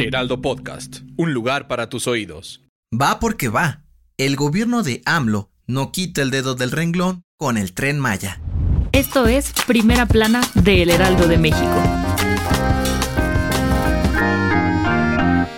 Heraldo Podcast, un lugar para tus oídos. Va porque va. El gobierno de AMLO no quita el dedo del renglón con el tren Maya. Esto es Primera Plana de El Heraldo de México.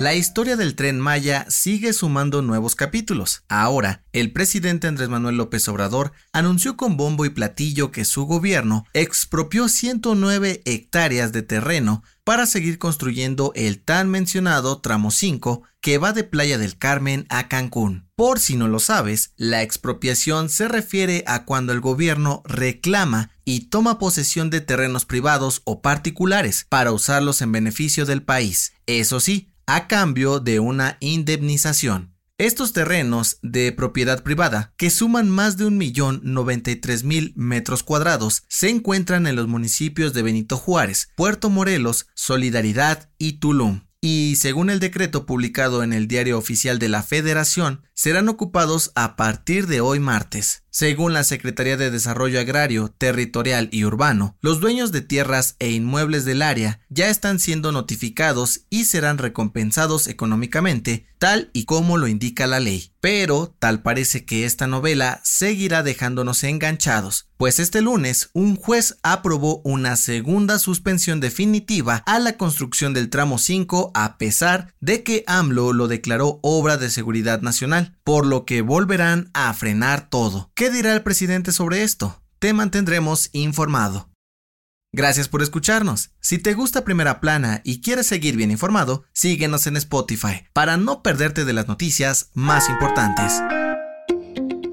La historia del tren Maya sigue sumando nuevos capítulos. Ahora, el presidente Andrés Manuel López Obrador anunció con bombo y platillo que su gobierno expropió 109 hectáreas de terreno para seguir construyendo el tan mencionado tramo 5 que va de Playa del Carmen a Cancún. Por si no lo sabes, la expropiación se refiere a cuando el gobierno reclama y toma posesión de terrenos privados o particulares para usarlos en beneficio del país. Eso sí, a cambio de una indemnización. Estos terrenos de propiedad privada, que suman más de un millón mil metros cuadrados, se encuentran en los municipios de Benito Juárez, Puerto Morelos, Solidaridad y Tulum y según el decreto publicado en el Diario Oficial de la Federación, serán ocupados a partir de hoy martes. Según la Secretaría de Desarrollo Agrario, Territorial y Urbano, los dueños de tierras e inmuebles del área ya están siendo notificados y serán recompensados económicamente, tal y como lo indica la ley. Pero tal parece que esta novela seguirá dejándonos enganchados, pues este lunes un juez aprobó una segunda suspensión definitiva a la construcción del tramo 5 a pesar de que AMLO lo declaró obra de seguridad nacional, por lo que volverán a frenar todo. ¿Qué dirá el presidente sobre esto? Te mantendremos informado. Gracias por escucharnos. Si te gusta Primera Plana y quieres seguir bien informado, síguenos en Spotify para no perderte de las noticias más importantes.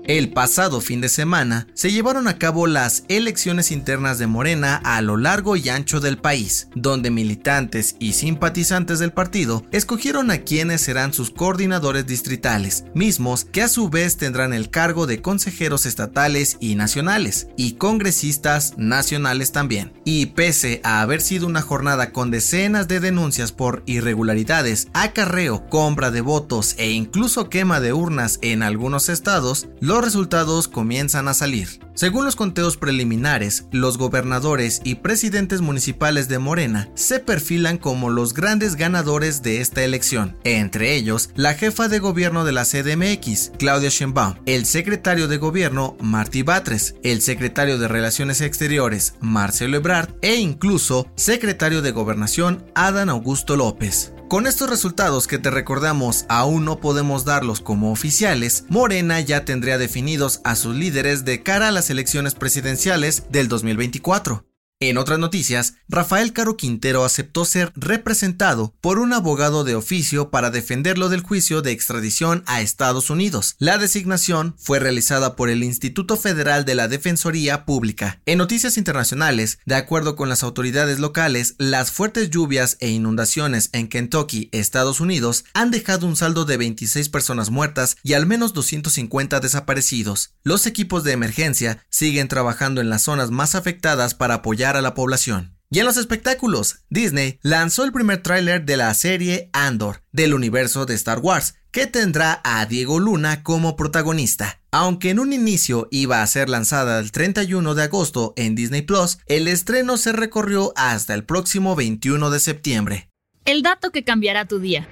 El pasado fin de semana se llevaron a cabo las elecciones internas de Morena a lo largo y ancho del país, donde militantes y simpatizantes del partido escogieron a quienes serán sus coordinadores distritales, mismos que a su vez tendrán el cargo de consejeros estatales y nacionales, y congresistas nacionales también. Y pese a haber sido una jornada con decenas de denuncias por irregularidades, acarreo, compra de votos e incluso quema de urnas en algunos estados, los resultados comienzan a salir. Según los conteos preliminares, los gobernadores y presidentes municipales de Morena se perfilan como los grandes ganadores de esta elección, entre ellos la jefa de gobierno de la CDMX, Claudia Sheinbaum, el secretario de gobierno, Martí Batres, el secretario de Relaciones Exteriores, Marcelo Ebrard, e incluso secretario de Gobernación, Adán Augusto López. Con estos resultados que te recordamos aún no podemos darlos como oficiales, Morena ya tendría definidos a sus líderes de cara a las elecciones presidenciales del 2024. En otras noticias, Rafael Caro Quintero aceptó ser representado por un abogado de oficio para defenderlo del juicio de extradición a Estados Unidos. La designación fue realizada por el Instituto Federal de la Defensoría Pública. En noticias internacionales, de acuerdo con las autoridades locales, las fuertes lluvias e inundaciones en Kentucky, Estados Unidos, han dejado un saldo de 26 personas muertas y al menos 250 desaparecidos. Los equipos de emergencia siguen trabajando en las zonas más afectadas para apoyar a la población. Y en los espectáculos, Disney lanzó el primer tráiler de la serie Andor del universo de Star Wars, que tendrá a Diego Luna como protagonista. Aunque en un inicio iba a ser lanzada el 31 de agosto en Disney Plus, el estreno se recorrió hasta el próximo 21 de septiembre. El dato que cambiará tu día.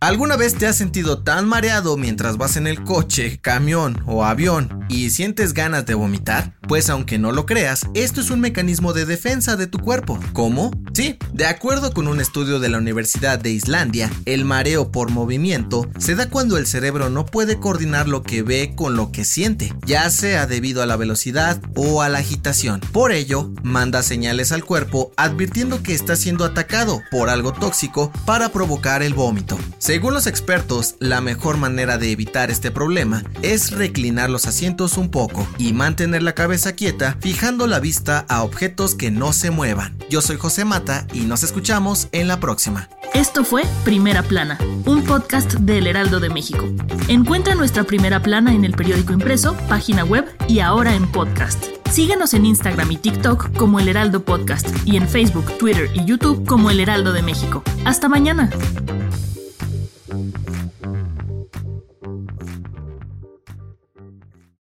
¿Alguna vez te has sentido tan mareado mientras vas en el coche, camión o avión y sientes ganas de vomitar? Pues aunque no lo creas, esto es un mecanismo de defensa de tu cuerpo. ¿Cómo? Sí, de acuerdo con un estudio de la Universidad de Islandia, el mareo por movimiento se da cuando el cerebro no puede coordinar lo que ve con lo que siente, ya sea debido a la velocidad o a la agitación. Por ello, manda señales al cuerpo advirtiendo que está siendo atacado por algo tóxico para provocar el vómito. Según los expertos, la mejor manera de evitar este problema es reclinar los asientos un poco y mantener la cabeza quieta fijando la vista a objetos que no se muevan. Yo soy José Mata y nos escuchamos en la próxima. Esto fue Primera Plana, un podcast del Heraldo de México. Encuentra nuestra Primera Plana en el periódico impreso, página web y ahora en podcast. Síguenos en Instagram y TikTok como El Heraldo Podcast y en Facebook, Twitter y YouTube como El Heraldo de México. Hasta mañana.